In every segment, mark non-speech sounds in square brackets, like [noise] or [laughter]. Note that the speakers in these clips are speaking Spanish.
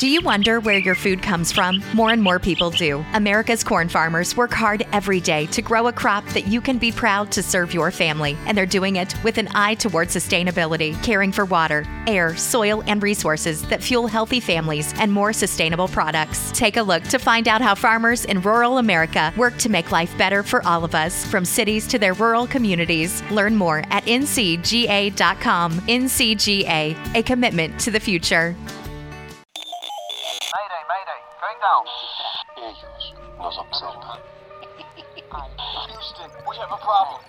Do you wonder where your food comes from? More and more people do. America's corn farmers work hard every day to grow a crop that you can be proud to serve your family, and they're doing it with an eye toward sustainability, caring for water, air, soil, and resources that fuel healthy families and more sustainable products. Take a look to find out how farmers in rural America work to make life better for all of us, from cities to their rural communities. Learn more at ncga.com. NCGA, a commitment to the future. Ellos nos observan. Houston, we have a problem.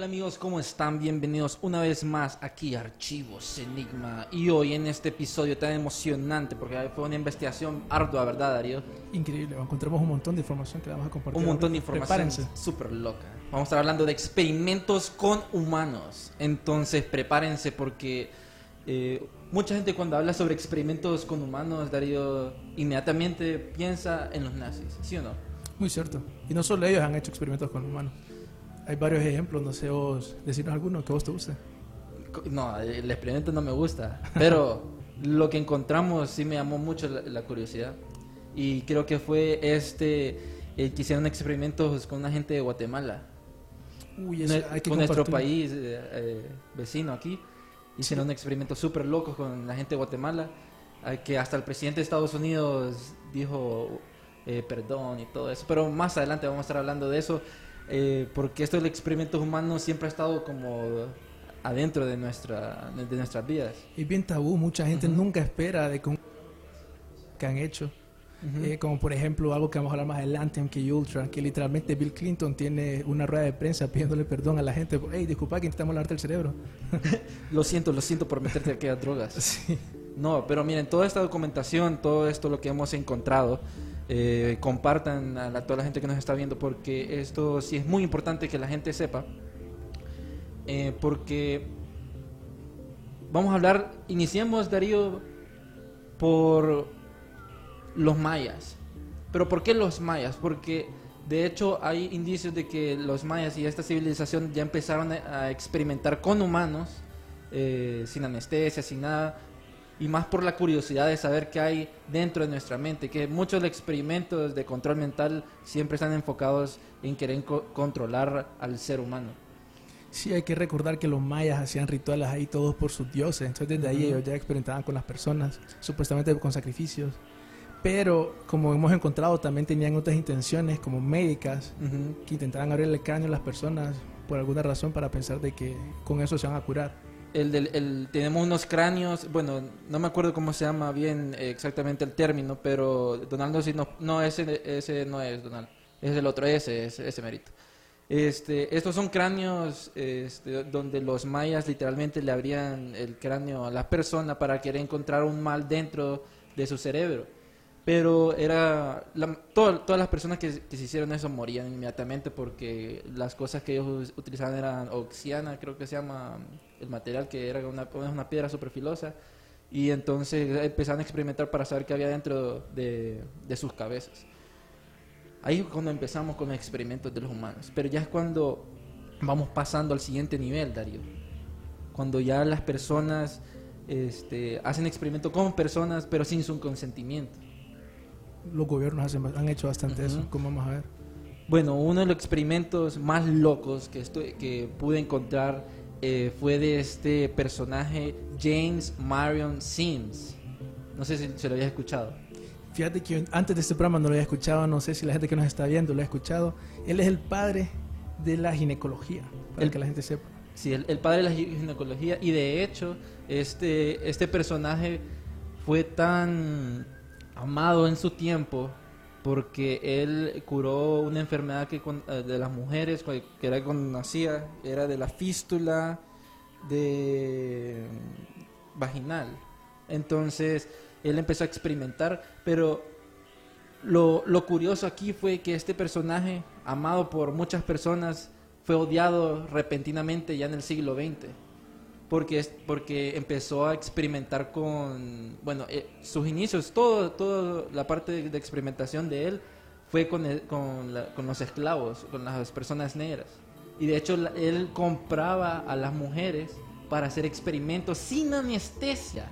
Hola amigos, ¿cómo están? Bienvenidos una vez más aquí a Archivos Enigma. Y hoy en este episodio tan emocionante, porque fue una investigación ardua, ¿verdad, Darío? Increíble, encontramos un montón de información que vamos a compartir. Un montón de información Prepárense. súper loca. Vamos a estar hablando de experimentos con humanos. Entonces, prepárense porque eh, mucha gente cuando habla sobre experimentos con humanos, Darío, inmediatamente piensa en los nazis, ¿sí o no? Muy cierto. Y no solo ellos han hecho experimentos con humanos. Hay varios ejemplos, no sé vos, decirnos alguno que vos te guste. No, el experimento no me gusta, pero [laughs] lo que encontramos sí me llamó mucho la, la curiosidad. Y creo que fue este, el que hicieron experimentos con una gente de Guatemala, Uy, eso hay que con nuestro país eh, eh, vecino aquí. Hicieron experimentos súper locos con la gente de Guatemala, eh, que hasta el presidente de Estados Unidos dijo eh, perdón y todo eso. Pero más adelante vamos a estar hablando de eso, eh, porque esto del experimento humano siempre ha estado como adentro de, nuestra, de nuestras vidas. Es bien tabú, mucha gente nunca espera de que, un- que han hecho. Eh, como por ejemplo algo que vamos a hablar más adelante, MK Ultra, que literalmente Bill Clinton tiene una rueda de prensa pidiéndole perdón a la gente. Hey, disculpa que intentamos lavarte el cerebro. [laughs] Lo siento, lo siento por meterte aquellas drogas. [laughs] Sí. No, pero miren, toda esta documentación, todo esto lo que hemos encontrado, eh, compartan a, la- toda la gente que nos está viendo, porque esto sí es muy importante que la gente sepa, eh, porque vamos a hablar, iniciemos Darío por los mayas. Pero ¿por qué los mayas? Porque de hecho hay indicios de que los mayas y esta civilización ya empezaron a, experimentar con humanos, eh, sin anestesia, sin nada, y más por la curiosidad de saber qué hay dentro de nuestra mente, que muchos experimentos de control mental siempre están enfocados en querer co- controlar al ser humano. Sí, hay que recordar que los mayas hacían rituales ahí todos por sus dioses. Entonces desde ahí ellos ya experimentaban con las personas, supuestamente con sacrificios. Pero como hemos encontrado, también tenían otras intenciones como médicas, Ujú. que intentaban abrirle el cráneo a las personas por alguna razón para pensar de que con eso se van a curar. El del, el- tenemos unos cráneos, bueno, no me acuerdo cómo se llama bien eh, exactamente el término, pero Donaldo sí no, no ese, ese no es Donald, es el otro, ese, ese, ese mérito. Este, estos son cráneos este, donde los mayas literalmente le abrían el cráneo a la persona para querer encontrar un mal dentro de su cerebro. Pero era la- todo- todas las personas que, que se hicieron eso morían inmediatamente porque las cosas que ellos utilizaban eran oxiana, creo que se llama el material que era una, una piedra súper filosa. Y entonces empezaron a experimentar para saber qué había dentro de, de sus cabezas. Ahí es cuando empezamos con experimentos de los humanos. Pero ya es cuando vamos pasando al siguiente nivel, Darío. Cuando ya las personas este, hacen experimentos con personas, pero sin su consentimiento. Los gobiernos hacen- han hecho bastante eso, como vamos a ver. Bueno, uno de los experimentos más locos que, estoy, que pude encontrar eh, fue de este personaje James Marion Sims. No sé si se lo habías escuchado. Fíjate que antes de este programa no lo había escuchado, no sé si la gente que nos está viendo lo ha escuchado. Él es el padre de la ginecología, para El- que la gente sepa. Sí, el, el padre de la gi- ginecología. Y de hecho, este, este personaje fue tan amado en su tiempo porque él curó una enfermedad que eh, de las mujeres que era cuando nacía, era de la fístula de vaginal. Entonces, él empezó a experimentar, pero lo, lo curioso aquí fue que este personaje, amado por muchas personas, fue odiado repentinamente ya en el siglo XX. Porque, es, porque empezó a experimentar con, bueno, eh, sus inicios, todo, todo la parte de, de experimentación de él fue con, el- con, la- con los esclavos, con las personas negras. Y de hecho la- él compraba a las mujeres para hacer experimentos sin anestesia.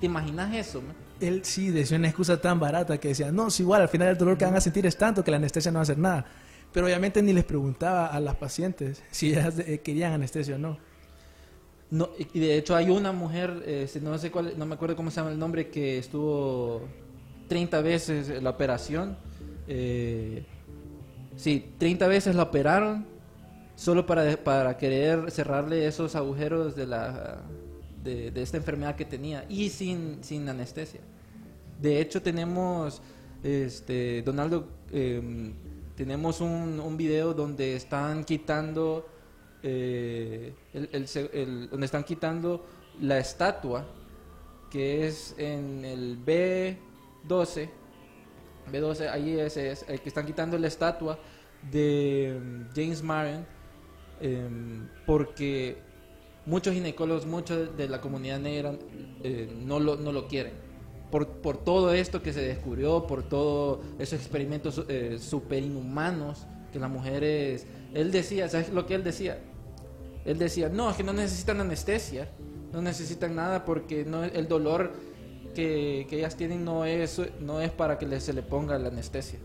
¿Te imaginas eso? man? Él sí decía una excusa tan barata que decía, no, si igual al final el dolor que van a sentir es tanto que la anestesia no va a hacer nada. Pero obviamente ni les preguntaba a las pacientes si ellas eh, querían anestesia o no. No, y de hecho hay una mujer, este, no sé cuál, no me acuerdo cómo se llama el nombre, que estuvo 30 veces la operación. eh, sí, 30 veces la operaron solo para, para querer cerrarle esos agujeros de, la, de, de esta enfermedad que tenía y sin, sin anestesia. De hecho tenemos, este, Donaldo, em, tenemos un, un video donde están quitando eh, donde están quitando la estatua que es en el B12 B12 ahí es, es el que están quitando la estatua de mm, James Marion em, porque muchos ginecólogos muchos de la comunidad negra eh, no lo no lo quieren por, por todo esto que se descubrió, por todos esos experimentos eh, super inhumanos que las mujeres... Él decía, ¿sabes lo que él decía? Él decía, no, es que no necesitan anestesia, no necesitan nada porque no el dolor que, que ellas tienen no es, no es para que le- se le ponga la anestesia.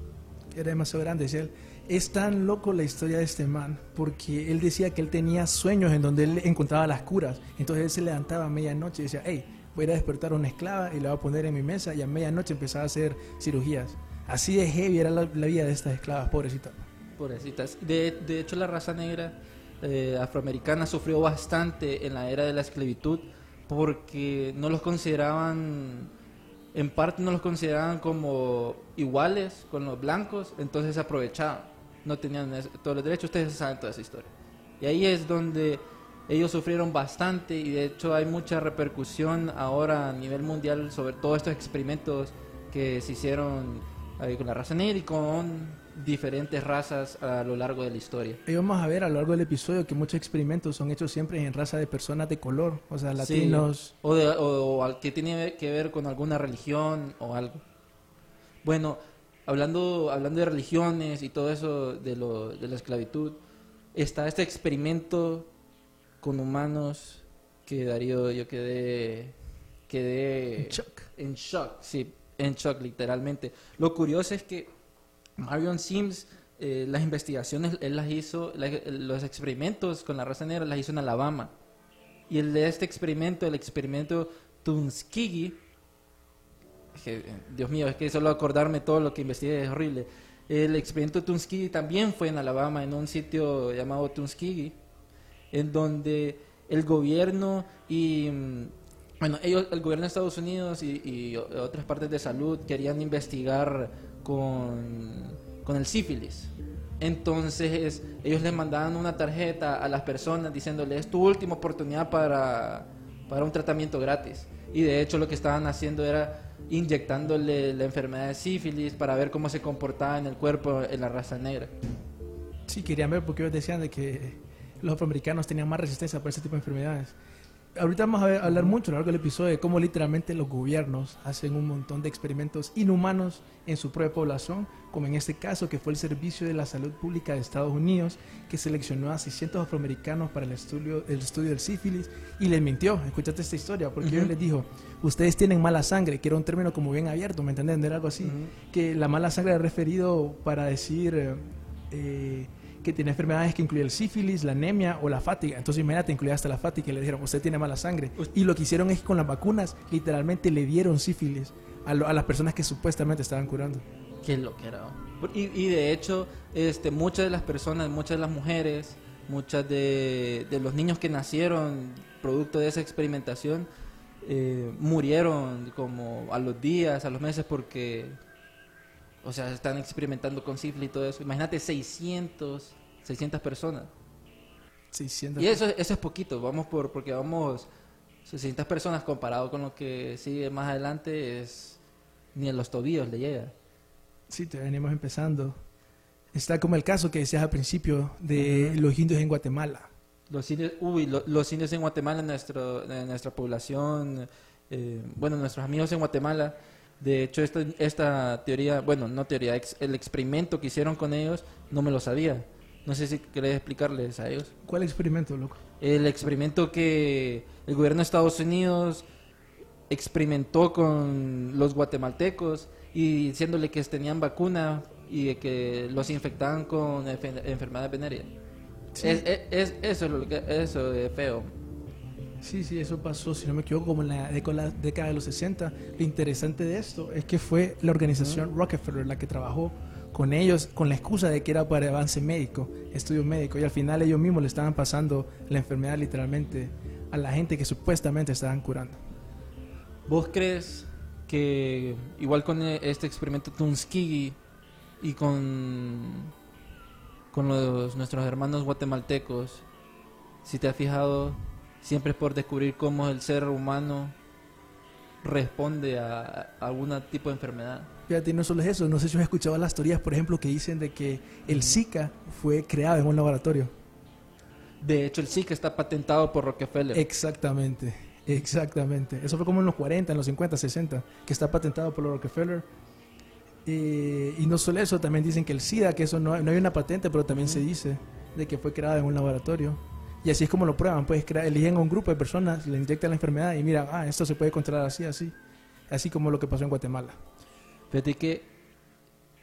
Era demasiado grande, decía él. Es tan loco la historia de este man, porque él decía que él tenía sueños en donde él encontraba las curas. Entonces él se levantaba a medianoche y decía, hey, voy a despertar a una esclava y la voy a poner en mi mesa y a medianoche empezaba a hacer cirugías. Así de heavy era la, la vida de estas esclavas, pobrecitas. Pobrecitas. De, de hecho, la raza negra eh, afroamericana sufrió bastante en la era de la esclavitud porque no los consideraban, en parte no los consideraban como iguales con los blancos, entonces se aprovechaban. No tenían todos los derechos, ustedes saben toda esa historia. Y ahí es donde ellos sufrieron bastante y de hecho hay mucha repercusión ahora a nivel mundial sobre todos estos experimentos que se hicieron con la raza negra y con diferentes razas a lo largo de la historia. Y vamos a ver a lo largo del episodio que muchos experimentos son hechos siempre en raza de personas de color, o sea, Sí. latinos. O, de- o- o que tiene que ver con alguna religión o algo. Bueno, hablando, hablando de religiones y todo eso de, lo, de la esclavitud, está este experimento con humanos que Darío yo quedé quedé En shock. en shock, sí, en shock literalmente. Lo curioso es que Marion Sims eh, las investigaciones él las hizo, los experimentos con la raza negra las hizo en Alabama. Y el de este experimento, el experimento Tuskegee, eh, Dios mío, es que solo acordarme todo lo que investigué es horrible. El experimento Tuskegee también fue en Alabama, en un sitio llamado Tuskegee, en donde el gobierno y mm, bueno, ellos, el gobierno de Estados Unidos y, otras partes de salud querían investigar con, con el sífilis. Entonces ellos les mandaban una tarjeta a las personas diciéndole es tu última oportunidad para, para un tratamiento gratis. Y de hecho lo que estaban haciendo era inyectándole la enfermedad de sífilis para ver cómo se comportaba en el cuerpo en la raza negra. Sí, querían ver porque ellos decían de que los afroamericanos tenían más resistencia para ese tipo de enfermedades. Ahorita vamos a hablar mucho a lo largo del episodio de cómo literalmente los gobiernos hacen un montón de experimentos inhumanos en su propia población, como en este caso que fue el Servicio de la Salud Pública de Estados Unidos, que seleccionó a 600 afroamericanos para el estudio, el estudio del sífilis y les mintió. Escúchate esta historia, porque Ujú. ellos les dijo, ustedes tienen mala sangre, que era un término como bien abierto, ¿me entienden? Era algo así. Que la mala sangre era referido para decir... eh, que tiene enfermedades que incluye el sífilis, la anemia o la fatiga. Entonces, imagínate, incluía hasta la fatiga y le dijeron, usted tiene mala sangre. Y lo que hicieron es que con las vacunas, literalmente le dieron sífilis a, lo- a las personas que supuestamente estaban curando. Qué lo que era. Y, y de hecho, este, muchas de las personas, muchas de las mujeres, muchas de, de los niños que nacieron producto de esa experimentación, eh, murieron como a los días, a los meses, porque, o sea, están experimentando con sífilis y todo eso. Imagínate 600, 600 personas. 600. Y eso, eso es poquito, vamos por, porque vamos 600 personas comparado con lo que sigue más adelante, es ni en los tobillos le llega. Sí, te venimos empezando. Está como el caso que decías al principio de los indios en Guatemala. Los indios, uy, lo- los indios en Guatemala, nuestro, nuestra población, eh, bueno, nuestros amigos en Guatemala, de hecho esta, esta teoría, bueno, no teoría, ex- el experimento que hicieron con ellos, no me lo sabía. No sé si querés explicarles a ellos. ¿Cuál experimento, loco? El experimento que el gobierno de Estados Unidos experimentó con los guatemaltecos y diciéndole que tenían vacuna y que los infectaban con enfe- enfermedades venéreas. Sí. Es, es- es- eso es lo que eso es feo. Sí, sí, eso pasó, si no me equivoco, como en la década, de los 60. Lo interesante de esto es que fue la organización Rockefeller la que trabajó con ellos con la excusa de que era para avance médico, estudio médico, y al final ellos mismos le estaban pasando la enfermedad literalmente a la gente que supuestamente estaban curando. ¿Vos crees que igual con e- este experimento Tuskegee y con con los nuestros hermanos guatemaltecos, si te has fijado, siempre es por descubrir cómo el ser humano responde a, a algún tipo de enfermedad? Fíjate, y no solo es eso, no sé si has escuchado las teorías, por ejemplo, que dicen de que el Zika fue creado en un laboratorio. De hecho, el Zika está patentado por Rockefeller. Exactamente, exactamente. Eso fue como en los 40, en los 50, 60, que está patentado por Rockefeller. Eh, y no solo eso, también dicen que el SIDA, que eso no, no hay una patente, pero también se dice de que fue creado en un laboratorio. Y así es como lo prueban, pues eligen a un grupo de personas, le inyectan la enfermedad y miran, ah, esto se puede controlar así, así. Así como lo que pasó en Guatemala. Fíjate que,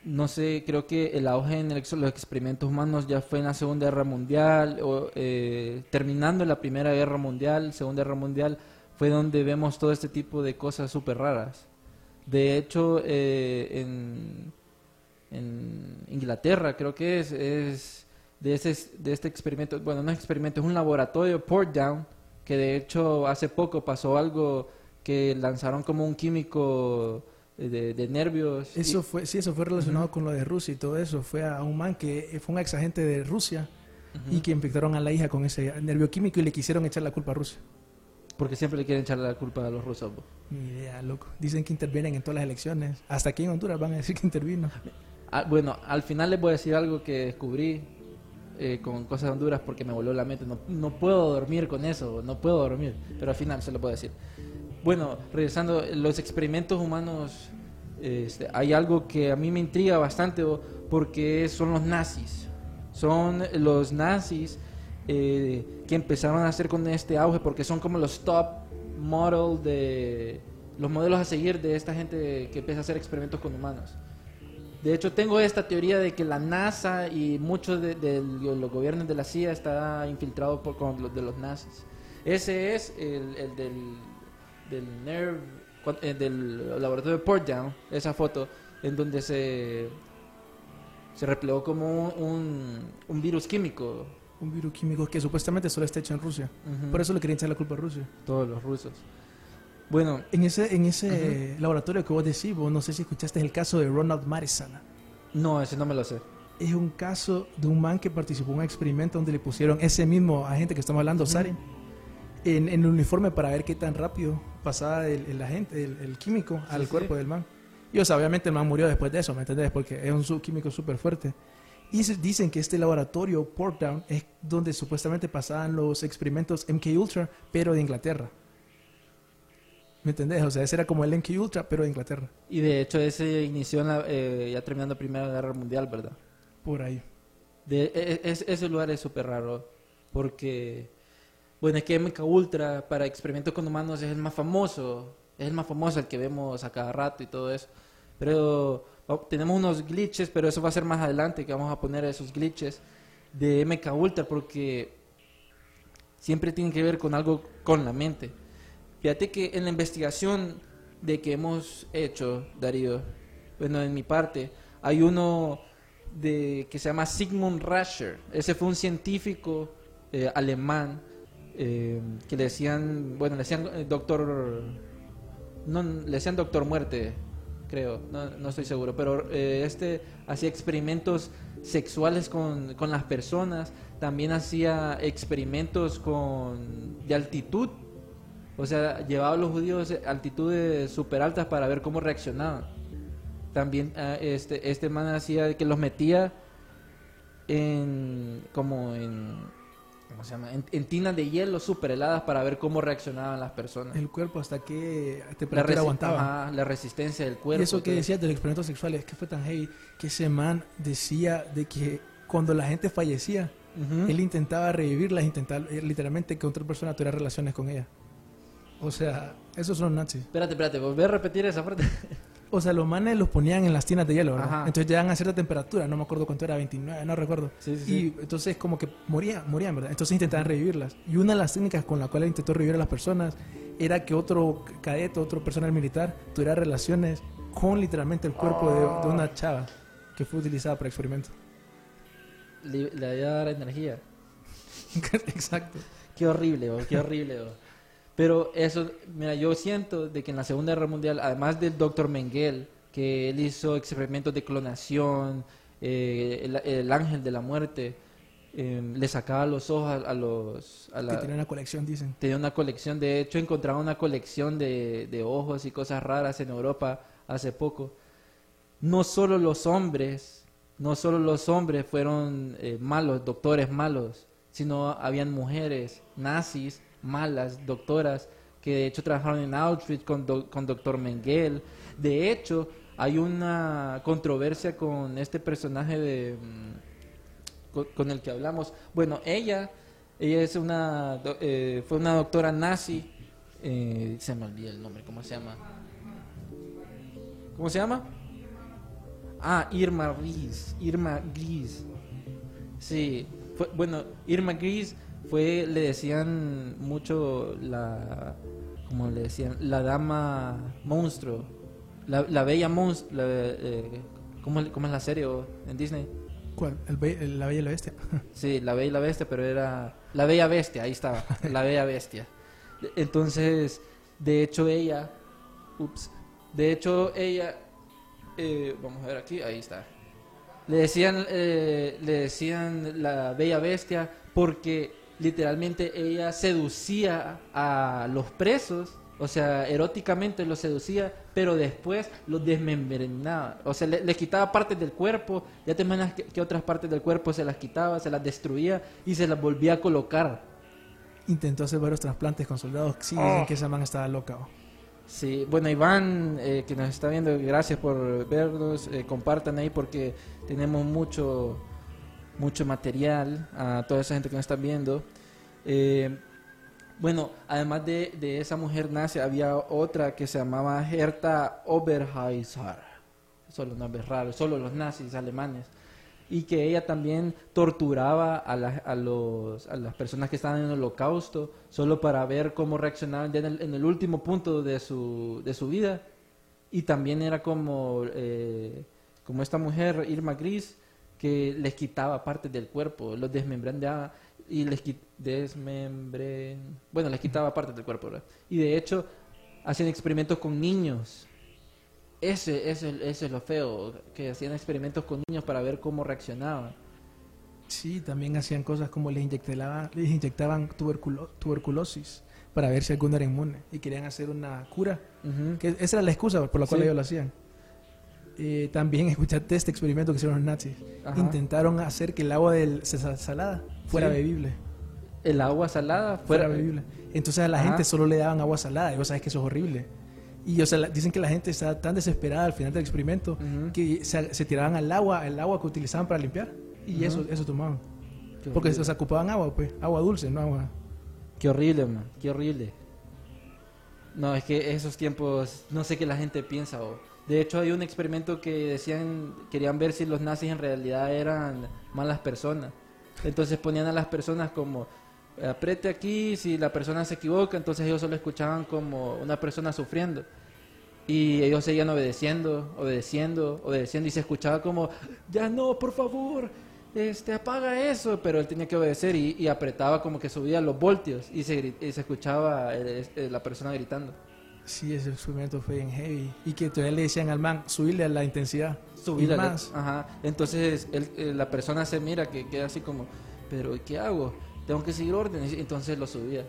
no sé, creo que el auge en el los experimentos humanos ya fue en la Segunda Guerra Mundial, o eh, terminando la Primera Guerra Mundial, Segunda Guerra Mundial, fue donde vemos todo este tipo de cosas súper raras. De hecho, eh, en, en Inglaterra, creo que es, es de, ese, de este experimento, bueno, no es experimento, es un laboratorio, Port Down, que de hecho hace poco pasó algo que lanzaron como un químico de, de nervios. y- Eso fue, sí, eso fue relacionado con lo de Rusia y todo eso. Fue a un man que fue un ex agente de Rusia y que infectaron a la hija con ese nervio químico y le quisieron echar la culpa a Rusia. Porque siempre le quieren echarle la culpa a los rusos. bo. Ni idea, loco. Dicen que intervienen en todas las elecciones. Hasta aquí en Honduras van a decir que intervino. Ah, bueno, al final les voy a decir algo que descubrí eh, con cosas Honduras porque me voló la mente. No, no puedo dormir con eso, no puedo dormir, pero al final se lo puedo decir. Bueno, regresando, los experimentos humanos, este, hay algo que a mí me intriga bastante porque son los nazis. Son los nazis eh, que empezaron a hacer con este auge porque son como los top model de los modelos a seguir de esta gente que empieza a hacer experimentos con humanos. De hecho, tengo esta teoría de que la NASA y muchos de, de los gobiernos de la CIA está infiltrado por, con los de los nazis. Ese es el, el del, del NERV, eh, del laboratorio de Portdown, esa foto, en donde se, se replegó como un, un, virus químico. Un virus químico que supuestamente solo está hecho en Rusia. Por eso le querían echar la culpa a Rusia. Todos los rusos. Bueno, En ese, en ese laboratorio que vos decís, vos no sé si escuchaste el caso de Ronald Madison. no, ese no me lo sé. Es un caso de un man que participó en un experimento donde le pusieron ese mismo agente que estamos hablando, Sarin, en, en el uniforme para ver qué tan rápido pasaba el, el agente, el, el químico, al sí. cuerpo del man. Y o sea, obviamente el man murió después de eso, ¿me entendés? Porque es un químico súper fuerte. Y dicen que este laboratorio, Portdown, es donde supuestamente pasaban los experimentos MK Ultra, pero de Inglaterra. ¿Me entendés? O sea, ese era como el MK Ultra, pero de Inglaterra. Y de hecho ese inició en la- eh, ya terminando Primera Guerra Mundial, ¿verdad? Por ahí. De, e- es- ese lugar es súper raro porque, bueno, es que MK Ultra para experimentos con humanos es el más famoso, es el más famoso, el que vemos a cada rato y todo eso. Pero oh, tenemos unos glitches, pero eso va a ser más adelante que vamos a poner esos glitches de MK Ultra porque siempre tienen que ver con algo con la mente. Fíjate que en la investigación de que hemos hecho, Darío, bueno, en mi parte, hay uno de que se llama Sigmund Rascher. Ese fue un científico eh, alemán eh, que le decían, bueno, le decían eh, doctor, no, le decían doctor muerte, creo, no, no estoy seguro, pero este hacía experimentos sexuales con, con las personas, también hacía experimentos con de altitud, o sea, llevaba a los judíos a altitudes super altas para ver cómo reaccionaban. También ah, este, este man hacía que los metía en como en ¿cómo se llama? En, en tinas de hielo super heladas para ver cómo reaccionaban las personas. El cuerpo hasta qué La, temperatura resi- aguantaba. ajá, la resistencia del cuerpo. y eso que decías del experimento sexual es que fue tan heavy que ese man decía de que cuando la gente fallecía, Ujú. él intentaba revivirlas, intentaba eh, literalmente que otra persona tuviera relaciones con ella. O sea, esos son nazis. Espérate, espérate, volver a repetir esa parte. O sea, los manes los ponían en las tinas de hielo, ¿verdad? Ajá. Entonces llegan a cierta temperatura, no me acuerdo cuánto era, 29, no recuerdo. Sí, sí, y sí. entonces como que morían, morían, ¿verdad? Entonces intentaban revivirlas. Y una de las técnicas con la cual intentó revivir a las personas era que otro cadete, otro personal militar tuviera relaciones con literalmente el cuerpo de, de una chava que fue utilizada para experimento. Le, le iba a dar energía. [laughs] Exacto. Qué horrible, oh, qué horrible. oh. Pero eso, mira, yo siento de que en la Segunda Guerra Mundial, además del doctor Mengele, que él hizo experimentos de clonación, eh, el, el ángel de la muerte, eh, le sacaba los ojos a, a los... A Que la, tenía una colección, dicen. tenía una colección, de hecho encontraba una colección de, de ojos y cosas raras en Europa hace poco. No solo los hombres, no solo los hombres fueron eh, malos, doctores malos, sino habían mujeres nazis malas, doctoras, que de hecho trabajaron en Auschwitz con, con doctor Mengele. De hecho, hay una controversia con este personaje de... mm, con, el que hablamos. Bueno, ella, ella es una, eh, fue una doctora nazi, eh, se me olvida el nombre, ¿cómo se llama? ¿Cómo se llama? Ah, Irma Gris, Irma Gris. Sí, bueno, Irma Gris fue, le decían mucho la, como le decían, la dama monstruo, la, la bella monstruo, la, eh, ¿cómo, cómo es la serie oh, en Disney? ¿Cuál? El be- el- la Bella y la Bestia. [laughs] Sí, la Bella y la Bestia, pero era la Bella Bestia, ahí estaba, [laughs] la Bella Bestia. Entonces, de hecho ella, ups, de hecho ella, eh, vamos a ver aquí, ahí está. Le decían, eh, le decían la Bella Bestia porque literalmente ella seducía a los presos, o sea, eróticamente los seducía, pero después los desmembrenaba, o sea, le- les quitaba partes del cuerpo, ya te imaginas que, que otras partes del cuerpo se las quitaba, se las destruía y se las volvía a colocar. Intentó hacer varios trasplantes con soldados. Sí, dicen que esa man estaba loca. oh. Sí, bueno, Iván, eh, que nos está viendo, gracias por vernos. eh, compartan ahí porque tenemos mucho, mucho material a toda esa gente que nos está viendo. Eh, bueno, además de, de esa mujer nazi, había otra que se llamaba Herta Oberheiser. Solo nombres raros, solo los nazis alemanes. Y que ella también torturaba a, la- a, los, a las personas que estaban en el holocausto, solo para ver cómo reaccionaban en el, en el último punto de su, de su vida. Y también era como, eh, como esta mujer, Irma Gris, que les quitaba partes del cuerpo, los desmembraba y les desmembren, bueno, les quitaba partes del cuerpo, ¿verdad? Y de hecho, hacían experimentos con niños. Ese, ese, ese es lo feo, que hacían experimentos con niños para ver cómo reaccionaban. Sí, también hacían cosas como les inyectaban, les inyectaban tuberculo- tuberculosis para ver si alguno era inmune y querían hacer una cura. Ujú. Que esa era la excusa por la cual Sí. ellos lo hacían. Eh, también [laughs] escuchaste este experimento que hicieron los nazis. Ajá. Intentaron hacer que el agua del sa- salada fuera Sí. bebible. El agua salada Fuera fuera bebible. Entonces a la Ajá. gente solo le daban agua salada y vos sabes que eso es horrible. Y o sea, dicen que la gente estaba tan desesperada al final del experimento que se, se tiraban al agua, el agua que utilizaban para limpiar y eso, eso tomaban. Qué Porque horrible. sea, ocupaban agua, pues, agua dulce, no agua. Qué horrible, man. Qué horrible. No, es que esos tiempos, no sé qué la gente piensa. o- De hecho, hay un experimento que decían, querían ver si los nazis en realidad eran malas personas. Entonces ponían a las personas como, apriete aquí, si la persona se equivoca, entonces ellos solo escuchaban como una persona sufriendo. Y ellos seguían obedeciendo, obedeciendo, obedeciendo, y se escuchaba como, ya no, por favor, este, apaga eso, pero él tenía que obedecer y, apretaba como que subía los voltios y se, y se escuchaba la persona gritando. Sí, ese experimento fue en heavy. Y que todavía le decían al man, subirle a la intensidad. Subir y a la- más. Ajá. Entonces él- eh, la persona se mira que queda así como, pero ¿qué hago? Tengo que seguir órdenes. Entonces lo subía.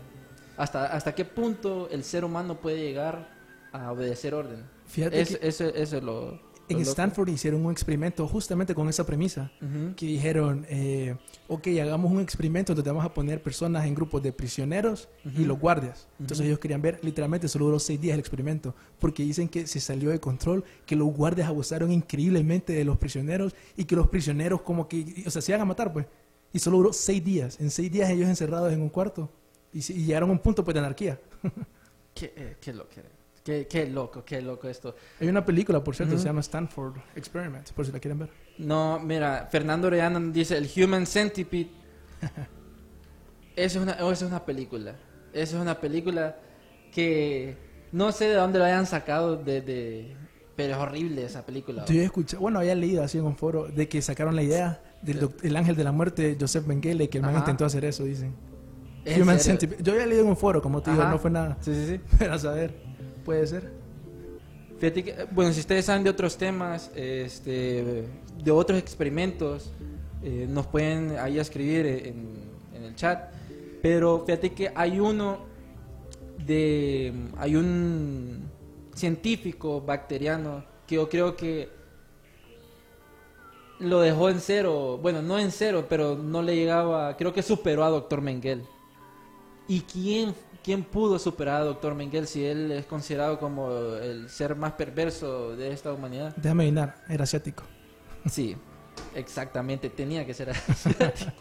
¿Hasta, ¿Hasta qué punto el ser humano puede llegar a obedecer orden? Fíjate Es- que eso, eso es lo... En loco. Stanford hicieron un experimento justamente con esa premisa. Ujú. Que dijeron, eh, ok, hagamos un experimento donde vamos a poner personas en grupos de prisioneros y los guardias. Entonces ellos querían ver, literalmente solo duró seis días el experimento, porque dicen que se salió de control, que los guardias abusaron increíblemente de los prisioneros y que los prisioneros como que, o sea, se iban a matar pues. Y solo duró seis días. En seis días ellos encerrados en un cuarto. Y, y llegaron a un punto pues de anarquía. [laughs] Qué, eh, qué loco. Qué, qué loco, qué loco esto. Hay una película, por cierto, Ujú. se llama Stanford Experiment, por si la quieren ver. No, mira, Fernando Orellana dice el Human Centipede. [laughs] Eso es una, eso es una película. Eso es una película que no sé de dónde lo hayan sacado de, de- pero es horrible esa película. Yo he escuchado, bueno, había leído así en un foro de que sacaron la idea del el ángel de la muerte, Joseph Mengele, que el man intentó hacer eso, dicen. ¿En Human? Centipede. Yo había leído en un foro, como te digo, no fue nada. Sí, sí, sí. [laughs] Pero a saber, puede ser. Fíjate que, bueno, si ustedes saben de otros temas, este, de otros experimentos, eh, nos pueden ahí escribir en, en el chat. Pero fíjate que hay uno de, hay un científico bacteriano que yo creo que lo dejó en cero, bueno, no en cero, pero no le llegaba, creo que superó a Dr. Mengele. ¿Y quién, quién pudo superar a Dr. Mengele si él es considerado como el ser más perverso de esta humanidad? Déjame adivinar, era asiático. Sí, exactamente, tenía que ser [laughs] asiático.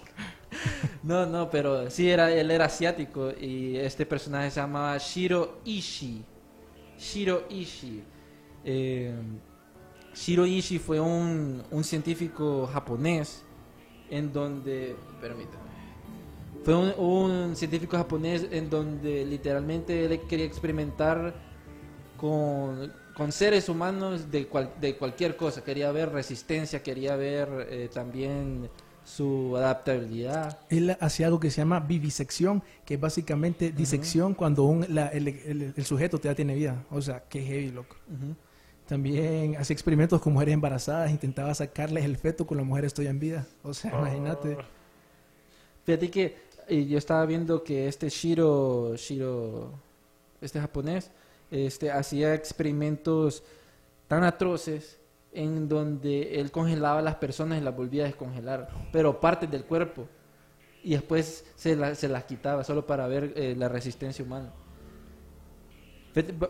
No, no, pero sí, era, él era asiático y este personaje se llamaba Shiro Ishii. Shiro Ishii. Eh, Shiro Ishii fue un, un científico japonés en donde, permítame, fue un, un científico japonés en donde literalmente él quería experimentar con, con seres humanos de, cual- de cualquier cosa. Quería ver resistencia, quería ver eh, también su adaptabilidad. Él hacía algo que se llama vivisección, que es básicamente disección cuando un, la- el, el- el sujeto ya tiene vida. O sea, qué heavy, loco. También hacía experimentos con mujeres embarazadas, intentaba sacarles el feto con las mujeres todavía en vida. O sea, imagínate. Fíjate que eh, yo estaba viendo que este Shiro, Shiro, este japonés, este hacía experimentos tan atroces en donde él congelaba a las personas y las volvía a descongelar, pero partes del cuerpo, y después se, la- se las quitaba solo para ver eh, la resistencia humana.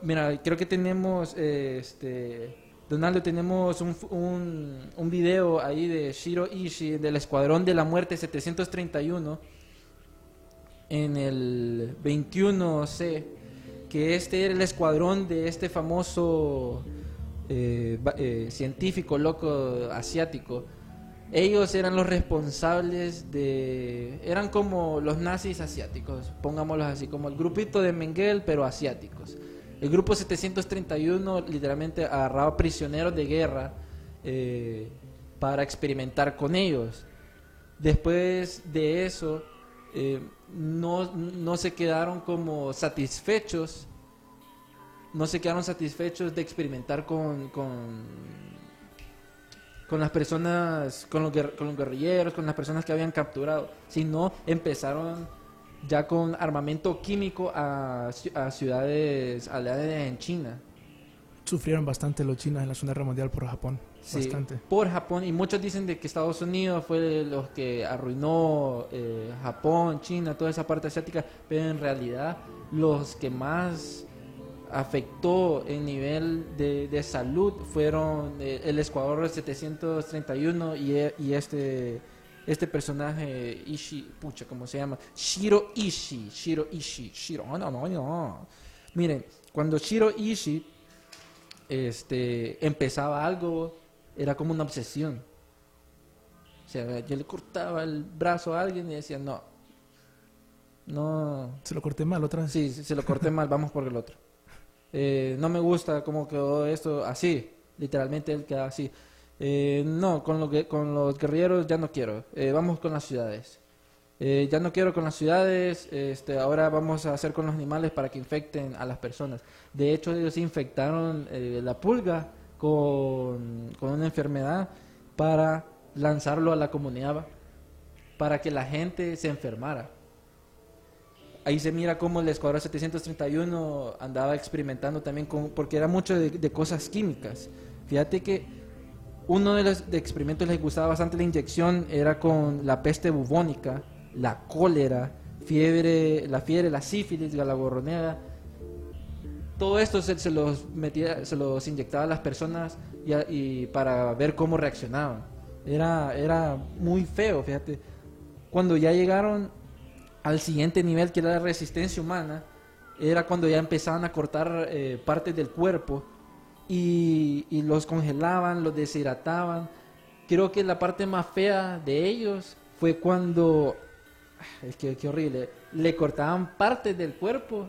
Mira, creo que tenemos, eh, este, Donaldo, tenemos un, un, un video ahí de Shiro Ishii del Escuadrón de la Muerte 731 en el 21C, que este era el escuadrón de este famoso eh, eh, científico loco asiático. Ellos eran los responsables de... Eran como los nazis asiáticos, pongámoslos así, como el grupito de Mengele, pero asiáticos. El grupo 731 literalmente agarraba prisioneros de guerra eh, para experimentar con ellos. Después de eso, no, no se quedaron como satisfechos, no se quedaron satisfechos de experimentar con, con, las personas, con los, guerrilleros, con las personas que habían capturado, sino empezaron ya con armamento químico a, ci- a ciudades aledañas en China. Sufrieron bastante los chinos en la Segunda Guerra Mundial por Japón. Sí, Bastante. por Japón y muchos dicen de que Estados Unidos fue los que arruinó eh, Japón, China, toda esa parte asiática, pero en realidad los que más afectó en nivel de, de salud fueron eh, el Escuadrón 731 y, e- y este este personaje Ishii, pucha, ¿cómo se llama? Shiro Ishii, Shiro Ishii, Shiro, no, no, no. Miren, cuando Shiro Ishii este, empezaba algo, era como una obsesión. O sea, yo le cortaba el brazo a alguien y decía, no, no, Se lo corté mal otra vez. sí, se lo corté mal, vamos por el otro. Eh, no me gusta cómo quedó esto así, literalmente él quedaba así. Eh, no, con, lo que, con los guerrilleros ya no quiero, Eh, vamos con las ciudades. Eh, ya no quiero con las ciudades, este, ahora vamos a hacer con los animales para que infecten a las personas. De hecho, ellos infectaron la pulga con, con una enfermedad para lanzarlo a la comunidad, para que la gente se enfermara. Ahí se mira cómo el Escuadrón 731 andaba experimentando también con, porque era mucho de, de cosas químicas. Fíjate que uno de los de experimentos les gustaba bastante la inyección era con la peste bubónica, la cólera, fiebre, la fiebre, la sífilis, la. Todo esto se, los metía, se los inyectaba a las personas y, para ver cómo reaccionaban. Era, era muy feo, fíjate. Cuando ya llegaron al siguiente nivel, que era la resistencia humana, era cuando ya empezaban a cortar eh, partes del cuerpo y, los congelaban, los deshidrataban. Creo que la parte más fea de ellos fue cuando, qué horrible, le cortaban partes del cuerpo,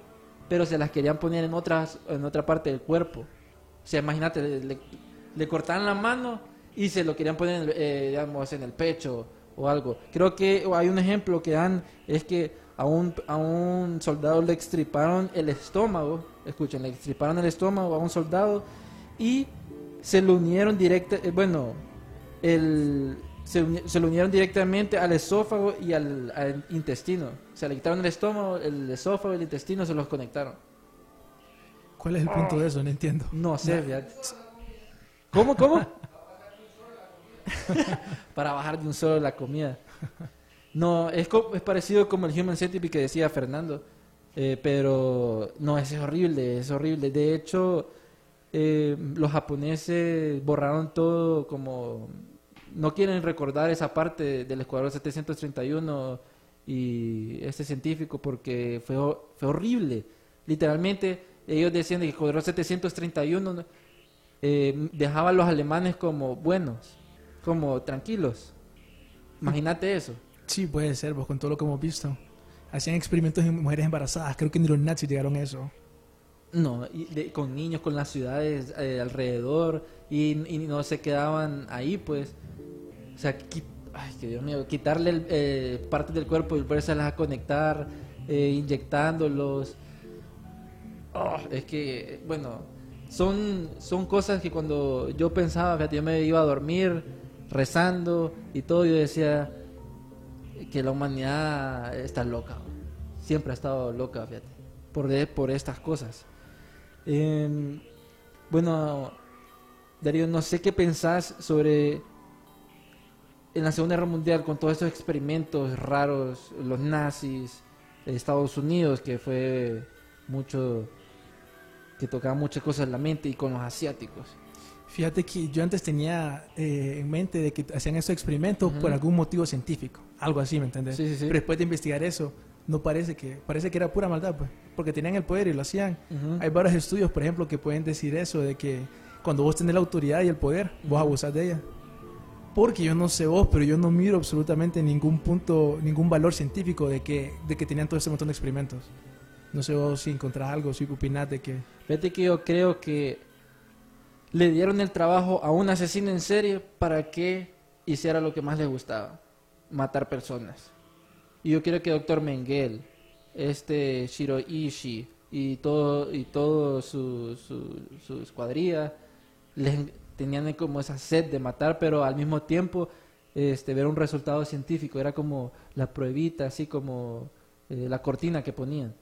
pero se las querían poner en otras, en otra parte del cuerpo. O sea, imagínate, le, le- cortaban la mano y se lo querían poner, en el, eh, digamos, en el pecho o algo. Creo que hay un ejemplo que dan, es que a un, a un soldado le extriparon el estómago, escuchen, le extriparon el estómago a un soldado y se lo unieron directa, eh, bueno, el, se, se lo unieron directamente al esófago y al, al intestino. O sea, le quitaron el estómago, el esófago y el intestino se los conectaron. ¿Cuál es el punto de eso? No entiendo. No sé. ¿Cómo, cómo? [laughs] Para bajar de un solo la comida. No, es, co- es parecido como el Human Centipede que decía Fernando. Eh, pero no, es horrible, es horrible. De hecho, eh, los japoneses borraron todo como... No quieren recordar esa parte del Escuadrón 731 y este científico porque fue, fue horrible. Literalmente, ellos decían que el Escuadrón 731 ¿no? eh, dejaba a los alemanes como buenos, como tranquilos. Imagínate eso. Sí, puede ser, pues con todo lo que hemos visto. Hacían experimentos en mujeres embarazadas. Creo que ni los nazis llegaron a eso. No, y de- con niños, con las ciudades eh, alrededor y, y no se quedaban ahí, pues. O sea, qui- ay, que Dios mío, quitarle eh, partes del cuerpo y volvérselas a conectar, eh, inyectándolos. Oh, es que, bueno, son, son cosas que cuando yo pensaba, fíjate, yo me iba a dormir rezando y todo, yo decía que la humanidad está loca. Siempre ha estado loca, fíjate, por, por estas cosas. Em, bueno, Darío, no sé qué pensás sobre en la Segunda Guerra Mundial con todos estos experimentos raros, los nazis, Estados Unidos, que fue mucho, que tocaba muchas cosas en la mente, y con los asiáticos. Fíjate que yo antes tenía eh, en mente de que hacían estos experimentos por algún motivo científico, algo así, ¿me entiendes? Sí, sí, sí. Pero después de investigar eso, no parece que parece que era pura maldad, pues, porque tenían el poder y lo hacían. Hay varios estudios, por ejemplo, que pueden decir eso de que cuando vos tenés la autoridad y el poder, vos abusás de ella. Porque yo no sé vos, pero yo no miro absolutamente ningún punto, ningún valor científico de que, de que tenían todo ese montón de experimentos. No sé vos si encontrás algo, si opinás de que... Fíjate que yo creo que le dieron el trabajo a un asesino en serie para que hiciera lo que más le gustaba, matar personas. Y yo creo que Doctor Mengele, este Shiroishi y todo y todo su, su, su escuadrilla les tenían como esa sed de matar, pero al mismo tiempo este ver un resultado científico era como la pruebita, así como eh, la cortina que ponían.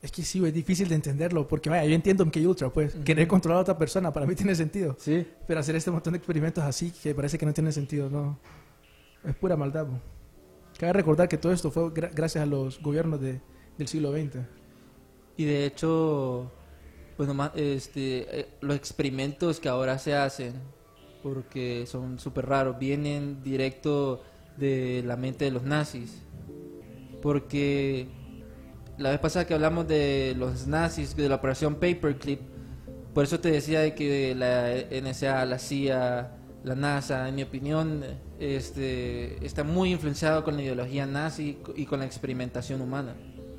Es que sí, es difícil de entenderlo, porque vaya, yo entiendo MK Ultra, pues, querer controlar a otra persona para mí tiene sentido. Sí. Pero hacer este montón de experimentos así que parece que no tiene sentido, no. Es pura maldad. Cabe recordar que todo esto fue gra- gracias a los gobiernos de, del siglo XX. Y de hecho, bueno, ma- este, eh, los experimentos que ahora se hacen, porque son súper raros, vienen directo de la mente de los nazis. Porque la vez pasada que hablamos de los nazis, de la operación Paperclip, por eso te decía de que la NSA, la CIA, la NASA, en mi opinión, este, está muy influenciado con la ideología nazi y con la experimentación humana.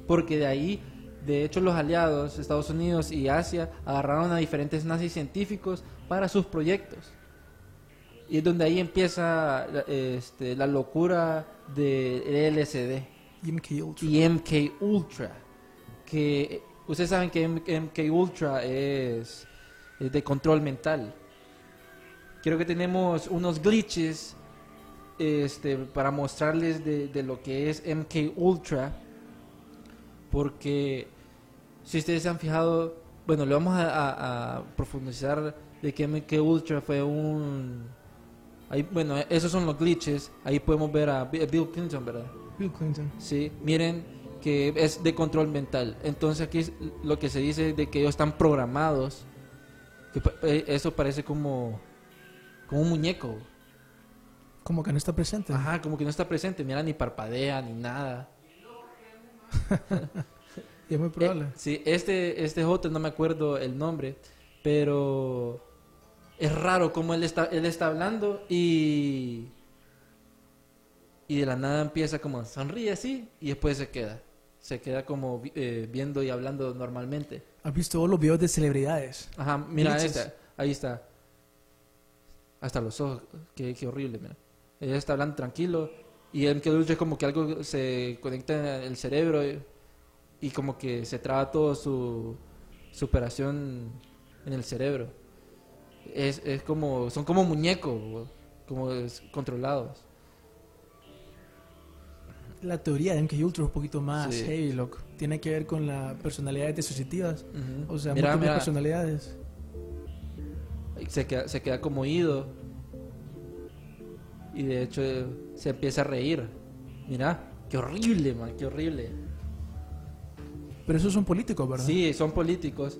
Porque de ahí, de hecho, los aliados, Estados Unidos y Asia, agarraron a diferentes nazis científicos para sus proyectos. Y es donde ahí empieza la- este, la locura del LSD Y MK Ultra. y MK Ultra. Que ustedes saben que MK Ultra es, es de control mental. Creo que tenemos unos glitches este, para mostrarles de, de lo que es MK Ultra. Porque si ustedes se han fijado, bueno, le vamos a, a- a profundizar de que MK Ultra fue un Ahí, bueno, esos son los glitches. Ahí podemos ver a Bi- Bill Clinton, ¿verdad? Bill Clinton. Sí, miren que es de control mental. Entonces aquí lo que se dice de que ellos están programados. Que eh, eso parece como, como un muñeco. Como que no está presente. Ajá, como que no está presente. Mira, ni parpadea, ni nada. [laughs] Y es muy probable. Eh, sí, este, este otro no me acuerdo el nombre, pero es raro como él está, él está hablando y y de la nada empieza como sonríe así y después se queda, se queda como eh, viendo y hablando normalmente. ¿Has visto todos los videos de celebridades? Ajá, mira esta, ahí está, hasta los ojos, qué, qué horrible, mira. Ella está hablando tranquilo y el que dulce es como que algo se conecta en el cerebro y, y como que se traba todo su, su operación en el cerebro. Es, es como, son como muñecos, como controlados. La teoría de MK Ultra es un poquito más Sí. heavy, loco. Tiene que ver con las personalidades disociativas. Ujú. O sea, Mira, múltiples mira, personalidades. se queda, se queda como oído y de hecho eh, se empieza a reír. Mira, qué horrible, man, qué horrible. Pero esos son políticos, ¿verdad? Sí, son políticos.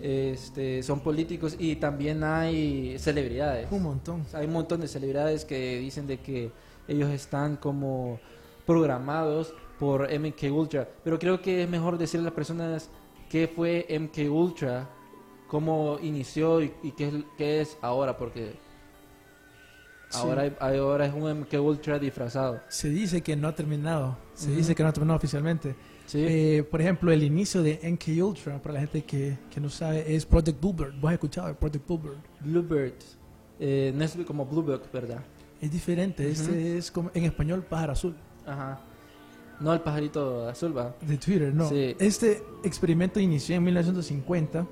Este, son políticos y también hay celebridades. Un montón. Hay un montón de celebridades que dicen de que ellos están como programados por MK Ultra, pero creo que es mejor decirle a las personas qué fue MK Ultra, cómo inició y, y qué, es, qué es ahora, porque Sí. ahora, ahora es un MK Ultra disfrazado. Se dice que no ha terminado. Se Ujú. dice que no ha terminado oficialmente. Sí, Eh, por ejemplo, el inicio de NK Ultra, para la gente que, que no sabe, es Project Bluebird. ¿Vos has escuchado de Project Bluebird? Bluebird, eh, no es como Bluebird, ¿verdad? Es diferente. Ujú. Este es como, en español, pájaro azul. Ajá. No el pajarito azul, va. De Twitter, no. Sí. Este experimento inició en 1950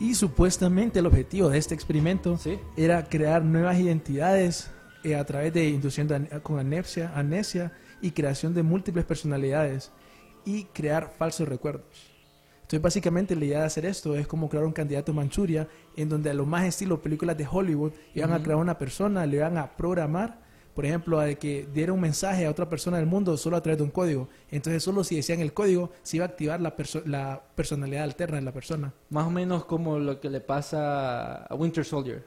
y supuestamente el objetivo de este experimento Sí. era crear nuevas identidades eh, a través de inducción de an- con amnesia, amnesia y creación de múltiples personalidades y crear falsos recuerdos. Entonces, básicamente, la idea de hacer esto es como crear un candidato Manchuria, en donde a lo más estilo películas de Hollywood, iban a Ujú. crear una persona, le iban a programar, por ejemplo, a que diera un mensaje a otra persona del mundo solo a través de un código. Entonces, solo si decían el código, se iba a activar la, perso- la personalidad alterna de la persona. Más o menos como lo que le pasa a Winter Soldier.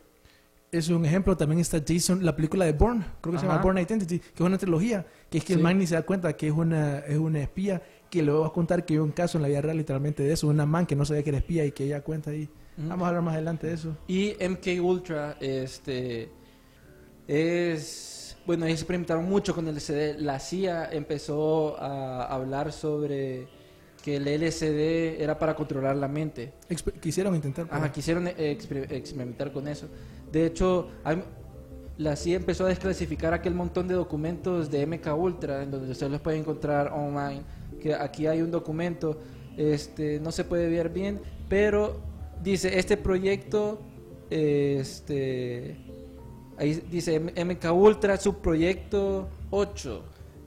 Es un ejemplo, también está Jason, la película de Bourne, creo que se llama. Bourne Identity, que es una trilogía, que es que el Sí. man ni se da cuenta que es una, es una espía, que le voy a contar que hay un caso en la vida real literalmente de eso, una man que no sabía que era espía y que ella cuenta ahí. Vamos a hablar más adelante de eso. Y MK Ultra, este, es, bueno, ellos experimentaron mucho con el LSD. La CIA empezó a hablar sobre que el LSD era para controlar la mente. Exper- quisieron intentar. Ajá, quisieron eh, exper- experimentar con eso. De hecho, hay- la CIA empezó a desclasificar aquel montón de documentos de MK Ultra, en donde ustedes los pueden encontrar online. Que aquí hay un documento, este, no se puede ver bien, pero dice este proyecto, este, ahí dice MK Ultra subproyecto 8.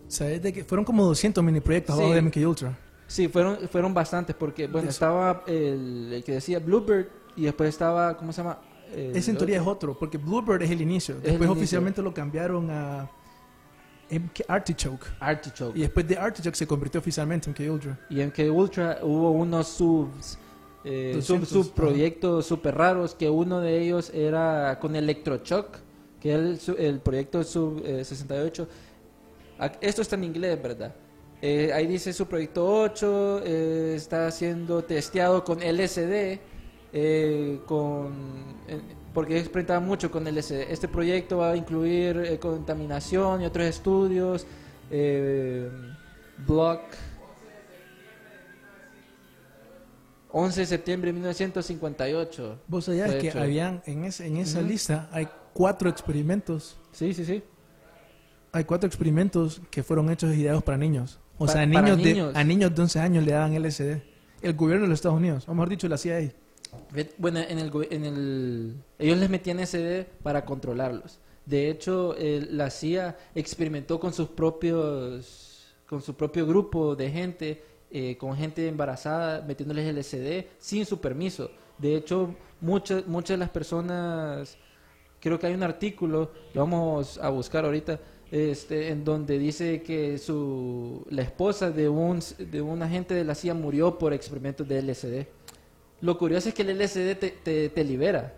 ¿Sabes de que fueron como 200 mini proyectos Sí. de MK Ultra? Sí, fueron, fueron bastantes porque, bueno, Eso. estaba el, el que decía Bluebird y después estaba, ¿cómo se llama? El Ese en teoría es otro. porque Bluebird es el inicio. Después inicio. oficialmente lo cambiaron a MK Artichoke. Artichoke. Y después de Artichoke se convirtió oficialmente en MK Ultra. Y en que Ultra hubo unos subs, eh, sub, 200, subproyectos súper raros, que uno de ellos era con Electroshock, que el, el proyecto sub eh, 68. Ac- Esto está en inglés, ¿verdad? Eh, ahí dice su proyecto 8, eh, está siendo testeado con LSD, eh, con, eh, porque experimentaba mucho con LSD. Este proyecto va a incluir eh, contaminación y otros estudios, block 11 de septiembre de 1958. Vos sabías que hecho. habían en, ese- en esa Ujú. lista hay cuatro experimentos. Sí, sí, sí. Hay cuatro experimentos que fueron hechos y ideados para niños. O Pa- sea, a niños, de, a niños de 11 años le daban LSD. El gobierno de los Estados Unidos, o mejor dicho, la CIA. Bueno, en el, en el, ellos les metían SD para controlarlos. De hecho, el- la CIA experimentó con sus propios, con su propio grupo de gente, eh, con gente embarazada, metiéndoles LSD sin su permiso. De hecho, muchas, muchas de las personas creo que hay un artículo, lo vamos a buscar ahorita, este, en donde dice que su, la esposa de un, de un agente de la CIA murió por experimentos de LSD. Lo curioso es que el LSD te, te, te libera.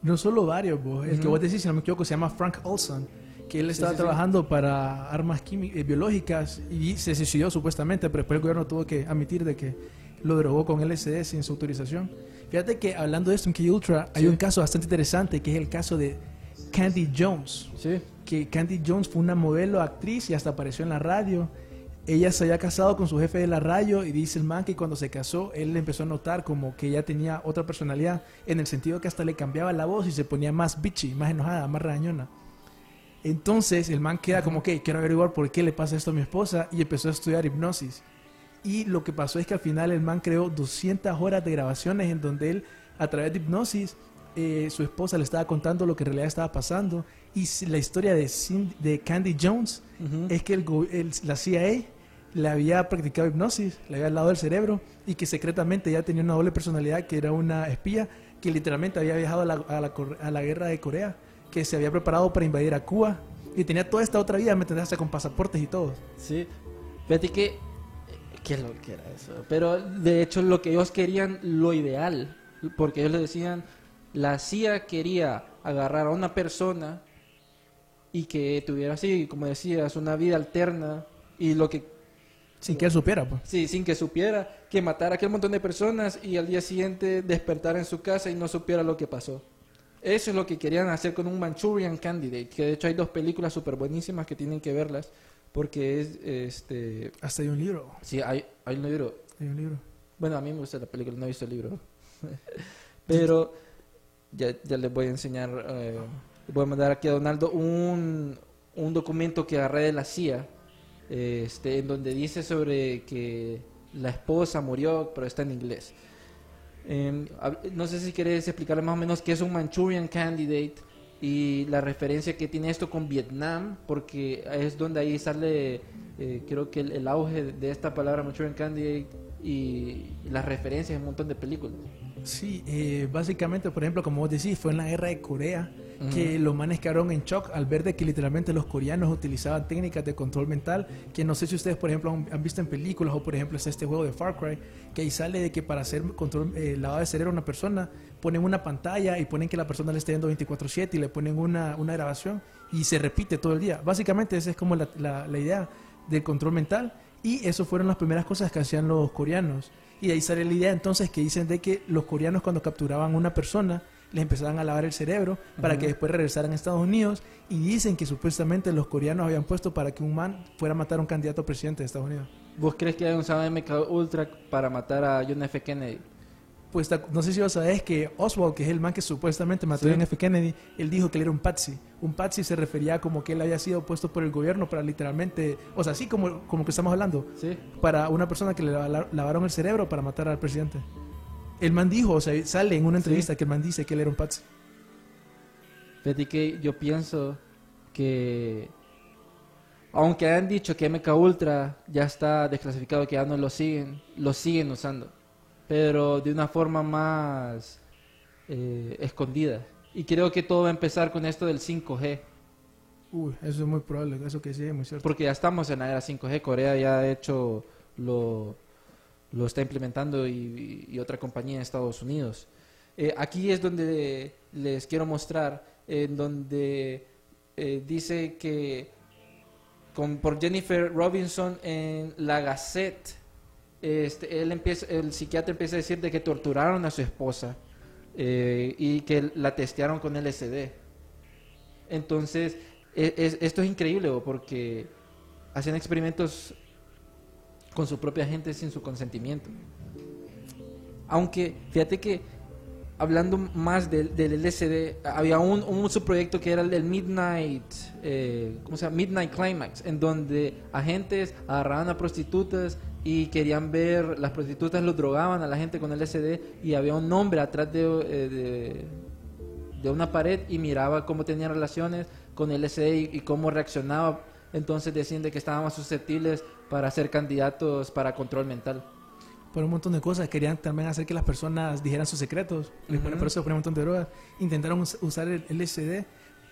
No solo varios, vos. El que vos decís, si no me equivoco, se llama Frank Olson. Que él estaba sí, sí. trabajando para armas eh, biológicas y se suicidó supuestamente, pero después el gobierno tuvo que admitir de que lo drogó con LSD sin su autorización. Fíjate que hablando de esto en K Ultra, hay Sí. un caso bastante interesante que es el caso de Candy Jones. Sí. que Candy Jones fue una modelo, actriz y hasta apareció en la radio. Ella se había casado con su jefe de la radio y dice el man que cuando se casó él empezó a notar como que ella tenía otra personalidad en el sentido que hasta le cambiaba la voz y se ponía más bitchy, más enojada, más rañona. Entonces el man queda como que quiero averiguar por qué le pasa esto a mi esposa y empezó a estudiar hipnosis. Y lo que pasó es que al final el man creó 200 horas de grabaciones en donde él, a través de hipnosis, eh, su esposa le estaba contando lo que en realidad estaba pasando. Y la historia de, Cindy- de Candy Jones es que el, go- el- la CIA le había practicado hipnosis, le había lavado el cerebro y que secretamente ya tenía una doble personalidad que era una espía que literalmente había viajado a la, a la cor- a la guerra de Corea, que se había preparado para invadir a Cuba y tenía toda esta otra vida, ¿me entendés? Hasta con pasaportes y todo. Sí. Fíjate que. Qué lo que era eso. Pero de hecho, lo que ellos querían, lo ideal. Porque ellos le decían. La CIA quería agarrar a una persona y que tuviera así, como decías, una vida alterna. Y lo que. Sin que él supiera, pues. Sí, sin que supiera. Que matara a aquel montón de personas y al día siguiente despertar en su casa y no supiera lo que pasó. Eso es lo que querían hacer con un Manchurian Candidate. Que de hecho hay dos películas súper buenísimas que tienen que verlas. Porque es. este Hasta hay un libro. Sí, hay, hay un libro. Hay un libro. Bueno, a mí me gusta la película, no he visto el libro. [laughs] Pero ya, ya les voy a enseñar, eh, voy a mandar aquí a Donaldo un, un documento que agarré de la CIA, este, en donde dice sobre que la esposa murió, pero está en inglés. Eh, hab- no sé si quieres explicarle más o menos qué es un Manchurian Candidate y la referencia que tiene esto con Vietnam, porque es donde ahí sale, eh, creo que el, el auge de esta palabra Manchurian Candidate y las referencias en un montón de películas. Sí, eh, básicamente, por ejemplo, como vos decís, fue en la guerra de Corea que los manes quedaron en shock al ver de que literalmente los coreanos utilizaban técnicas de control mental que no sé si ustedes, por ejemplo, han, han visto en películas o, por ejemplo, está este juego de Far Cry que ahí sale de que para hacer control, eh, lavado de cerebro a una persona ponen una pantalla y ponen que la persona le esté viendo 24/7 y le ponen una, una grabación y se repite todo el día. Básicamente esa es como la, la- la idea del control mental y eso fueron las primeras cosas que hacían los coreanos. Y de ahí sale la idea entonces que dicen de que los coreanos cuando capturaban a una persona les empezaban a lavar el cerebro para que después regresaran a Estados Unidos y dicen que supuestamente los coreanos habían puesto para que un man fuera a matar a un candidato a presidente de Estados Unidos. ¿Vos crees que hay usado MK Ultra para matar a John F. Kennedy? Pues no sé si vos sabés que Oswald, que es el man que supuestamente mató Sí. a John F. Kennedy, él dijo que él era un patsy. Un patsy se refería a como que él había sido puesto por el gobierno para literalmente, o sea, así como, como que estamos hablando, Sí. para una persona que le lava- lavaron el cerebro para matar al presidente. El man dijo, o sea, sale en una entrevista que el man dice que él era un patsy. Fíjate que yo pienso que aunque hayan dicho que MK Ultra ya está desclasificado, que ya no lo siguen, lo siguen usando, pero de una forma más eh, escondida. Y creo que todo va a empezar con esto del 5G, Uy, eso es muy probable, eso que sí es muy cierto. porque ya estamos en la era 5G, Corea ya de hecho lo, lo está implementando y, otra compañía en Estados Unidos. Eh, aquí es donde les quiero mostrar, en donde eh, dice que con, por Jennifer Robinson en la Gazette, este, él empieza, el psiquiatra empieza a decir de que torturaron a su esposa eh, y que la testearon con LSD. Entonces, e- es- esto es increíble porque hacen experimentos con su propia gente sin su consentimiento. Aunque, fíjate que hablando más del, LSD, había un, un subproyecto que era el del Midnight, eh, ¿cómo se llama? Midnight Climax, en donde agentes agarraban a prostitutas y querían ver, las prostitutas los drogaban a la gente con LSD y había un hombre atrás de, eh, de, de una pared y miraba cómo tenían relaciones con LSD y, y cómo reaccionaba. Entonces decían de que estaban más susceptibles para ser candidatos para control mental. por un montón de cosas. Querían también hacer que las personas dijeran sus secretos. Ponen- Ujú. Por eso ponen un montón de drogas. Intentaron us- usar el LSD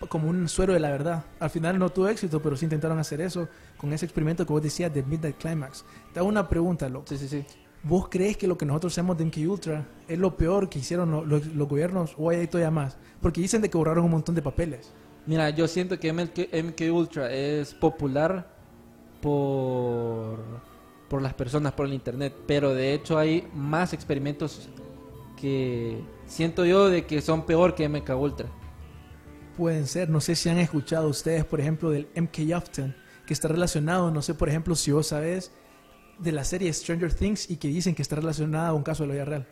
como un suero de la verdad. Al final no tuvo éxito, pero sí intentaron hacer eso con ese experimento que vos decías de Midnight Climax. Te hago una pregunta, loco. Sí, sí, sí. ¿Vos crees que lo que nosotros hacemos de MK Ultra es lo peor que hicieron lo- los, los gobiernos o hay todavía más? Porque dicen de que borraron un montón de papeles. Mira, yo siento que MK, MK Ultra es popular por, por las personas, por el internet, pero de hecho hay más experimentos que siento yo de que son peor que MK Ultra. Pueden ser, no sé si han escuchado ustedes, por ejemplo, del MK Upton, que está relacionado, no sé, por ejemplo, si vos sabés de la serie Stranger Things y que dicen que está relacionada a un caso de la vida real.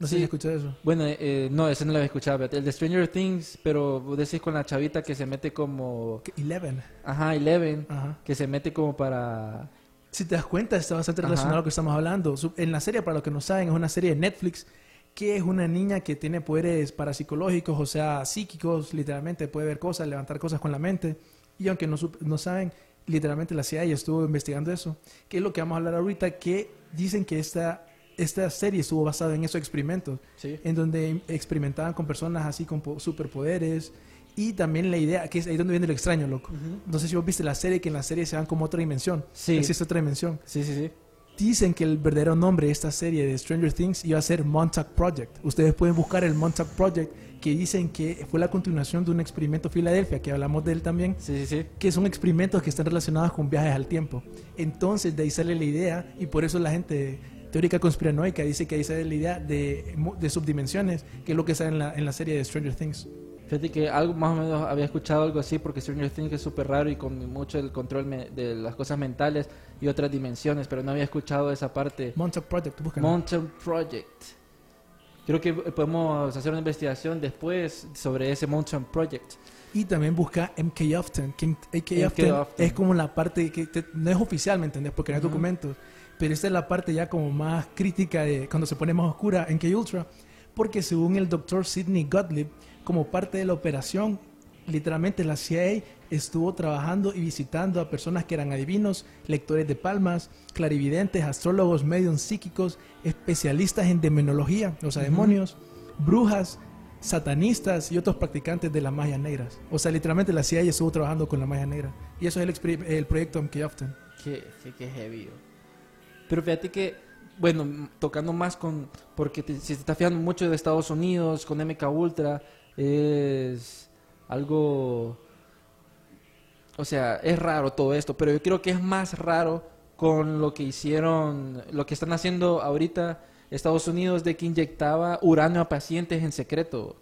No sé Sí. si escuchado eso. Bueno, eh, no, ese no lo había escuchado, el de Stranger Things, pero vos decís con la chavita que se mete como, Eleven. ajá, Eleven, Ajá. que se mete como para, Si te das cuenta, está bastante relacionado Ajá. a lo que estamos hablando. En la serie, para los que no saben, es una serie de Netflix que es una niña que tiene poderes parapsicológicos, o sea, psíquicos, literalmente puede ver cosas, levantar cosas con la mente. Y aunque no, no saben, literalmente la CIA estuvo investigando eso. Que es lo que vamos a hablar ahorita, que dicen que esta, esta serie estuvo basada en esos experimentos, sí, en donde experimentaban con personas así con po- superpoderes. Y también la idea, que es ahí donde viene lo extraño, loco. No sé si vos viste la serie, que en la serie se van como otra dimensión. Sí. Existe otra dimensión. sí, sí, sí. Dicen que el verdadero nombre de esta serie de Stranger Things iba a ser Montauk Project. Ustedes pueden buscar el Montauk Project, que dicen que fue la continuación de un experimento Filadelfia, que hablamos de él también, Sí, sí, sí. que son experimentos que están relacionados con viajes al tiempo. Entonces, de ahí sale la idea, y por eso la gente teórica conspiranoica dice que ahí sale la idea de, de subdimensiones, que es lo que sale en la, en la serie de Stranger Things. Fíjate que algo más o menos había escuchado algo así porque Stranger Things es súper raro y con mucho el control de las cosas mentales y otras dimensiones, pero no había escuchado esa parte. Montauk Project, búscalo. Mountain Project. Creo que podemos hacer una investigación después sobre ese Mountain Project. Y también busca MK Upton. Que MK Upton Upton. es como la parte que te- no es oficial, ¿me entendés? Porque no hay documentos. Pero esta es la parte ya como más crítica de cuando se pone más oscura MK Ultra. Porque según el doctor Sidney Gottlieb, como parte de la operación, literalmente la CIA estuvo trabajando y visitando a personas que eran adivinos, lectores de palmas, clarividentes, astrólogos, medios psíquicos, especialistas en demonología, o sea, demonios, brujas, satanistas y otros practicantes de las magias negras. O sea, literalmente la CIA estuvo trabajando con la magia negra. Y eso es el, proyecto Upton. Qué, qué, qué heavy. oh. Pero fíjate que, bueno, tocando más con, porque te- si te estás fijando mucho de Estados Unidos, con MK Ultra, es algo, o sea, es raro todo esto, pero yo creo que es más raro con lo que hicieron, lo que están haciendo ahorita Estados Unidos de que inyectaba uranio a pacientes en secreto.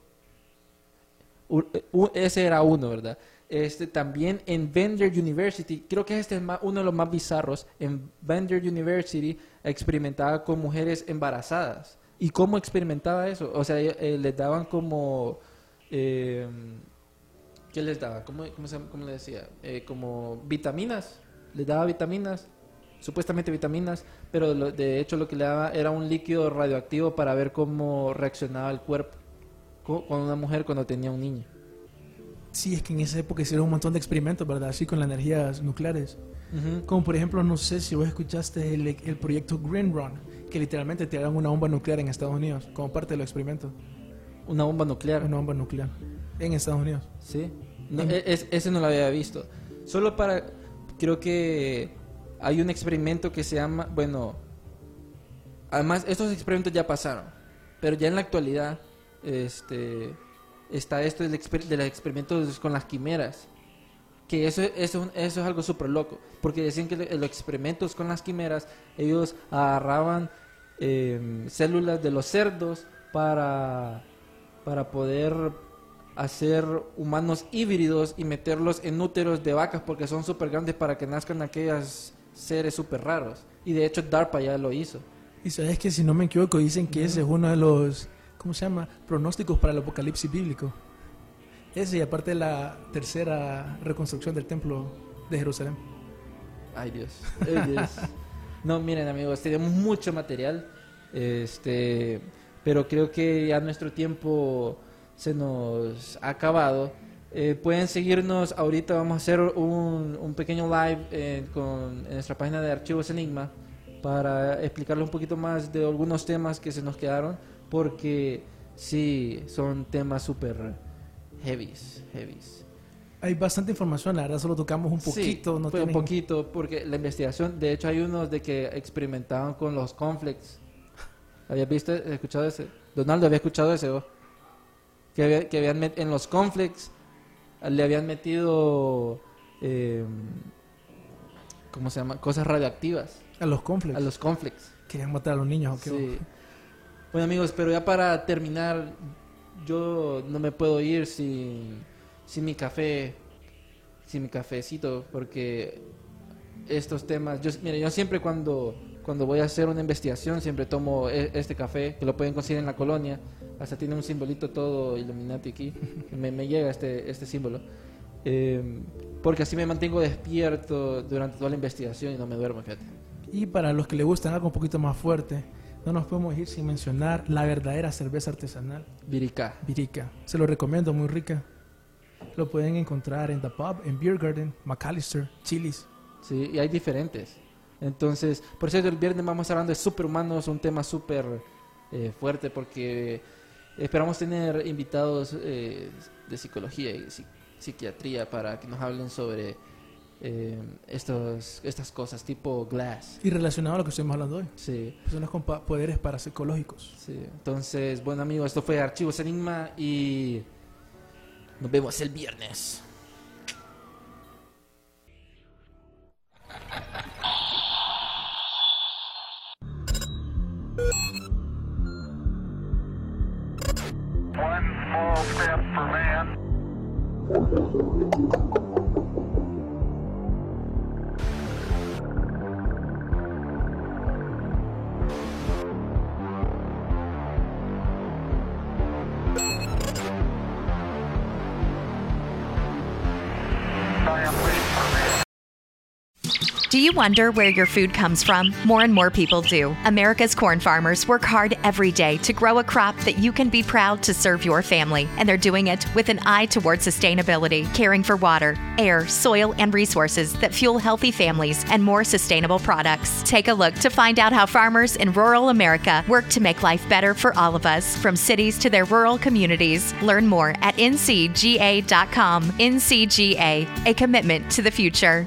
Ese era uno, ¿verdad? Este también en Bender University, creo que este es uno de los más bizarros. En Bender University experimentaba con mujeres embarazadas. ¿Y cómo experimentaba eso? O sea, eh, les daban como eh, ¿qué les daba? ¿Cómo, cómo, cómo le decía? Eh, como vitaminas. Les daba vitaminas, supuestamente vitaminas, pero lo- de hecho lo que le daba era un líquido radioactivo para ver cómo reaccionaba el cuerpo co- con una mujer cuando tenía un niño. Sí, es que en esa época hicieron un montón de experimentos, ¿verdad? Así con las energías nucleares. Como por ejemplo, no sé si vos escuchaste el, el proyecto Green Run, que literalmente tiraron una bomba nuclear en Estados Unidos, como parte del experimento. Una bomba nuclear. Una bomba nuclear en Estados Unidos. Sí. No, En- e- es- ese no lo había visto. Solo para. Creo que hay un experimento que se llama. Bueno. Además, estos experimentos ya pasaron. Pero ya en la actualidad. Este. Está esto del exper- de los experimentos con las quimeras. Que eso, eso, eso es algo súper loco. Porque decían que los experimentos con las quimeras. Ellos agarraban em, células de los cerdos para. Para poder hacer humanos híbridos y meterlos en úteros de vacas porque son súper grandes para que nazcan aquellos seres súper raros. Y de hecho DARPA ya lo hizo. Y sabes que si no me equivoco, dicen que ese es uno de los, ¿cómo se llama? Pronósticos para el apocalipsis bíblico. Ese y aparte de la tercera reconstrucción del templo de Jerusalén. Ay Dios. Ay, Dios. No, miren amigos, tenemos mucho material. Este, pero creo que ya nuestro tiempo se nos ha acabado. Eh, pueden seguirnos ahorita, vamos a hacer un, un pequeño live eh, con, en nuestra página de Archivos Enigma para explicarles un poquito más de algunos temas que se nos quedaron, porque sí, son temas súper heavies, heavies. Hay bastante información, la verdad solo tocamos un poquito. Sí, no un tienen- poquito, porque la investigación, de hecho hay unos de que experimentaban con los conflicts. ¿Habías visto, escuchado ese? Donaldo, ¿había escuchado ese? vos? Que, había- que habían en los conflicts le habían metido, eh, ¿cómo se llama? Cosas radioactivas A los conflicts. a los conflicts. Querían matar a los niños. ¿o qué? Sí. Bueno amigos, pero ya para terminar, yo no me puedo ir sin, sin mi café, sin mi cafecito, porque estos temas, yo, mire, yo siempre cuando, cuando voy a hacer una investigación, siempre tomo e- este café, que lo pueden conseguir en la colonia, hasta tiene un simbolito todo Illuminati aquí, [laughs] me, me llega este, este símbolo. Eh, porque así me mantengo despierto durante toda la investigación y no me duermo, fíjate. Y para los que les gustan algo un poquito más fuerte, no nos podemos ir sin mencionar la verdadera cerveza artesanal, Virica. Virica. Se lo recomiendo, muy rica. Lo pueden encontrar en The Pub, en Beer Garden, McAllister, Chili's. Sí, y hay diferentes. Entonces, por cierto, el viernes vamos a estar hablando de superhumanos, un tema súper eh, fuerte porque esperamos tener invitados eh, de psicología y psi- psiquiatría para que nos hablen sobre eh, estos, estas cosas tipo Glass. Y relacionado a lo que estuvimos hablando hoy, Sí, personas con pa- poderes parapsicológicos. sí. Entonces, bueno amigos, esto fue Archivos Enigma y nos vemos el viernes. いいですか? Wonder where your food comes from? More and more people do. America's corn farmers work hard every day to grow a crop that you can be proud to serve your family, and they're doing it with an eye toward sustainability, caring for water, air, soil, and resources that fuel healthy families and more sustainable products. Take a look to find out how farmers in rural America work to make life better for all of us, from cities to their rural communities. Learn more at ncga.com. NCGA, a commitment to the future.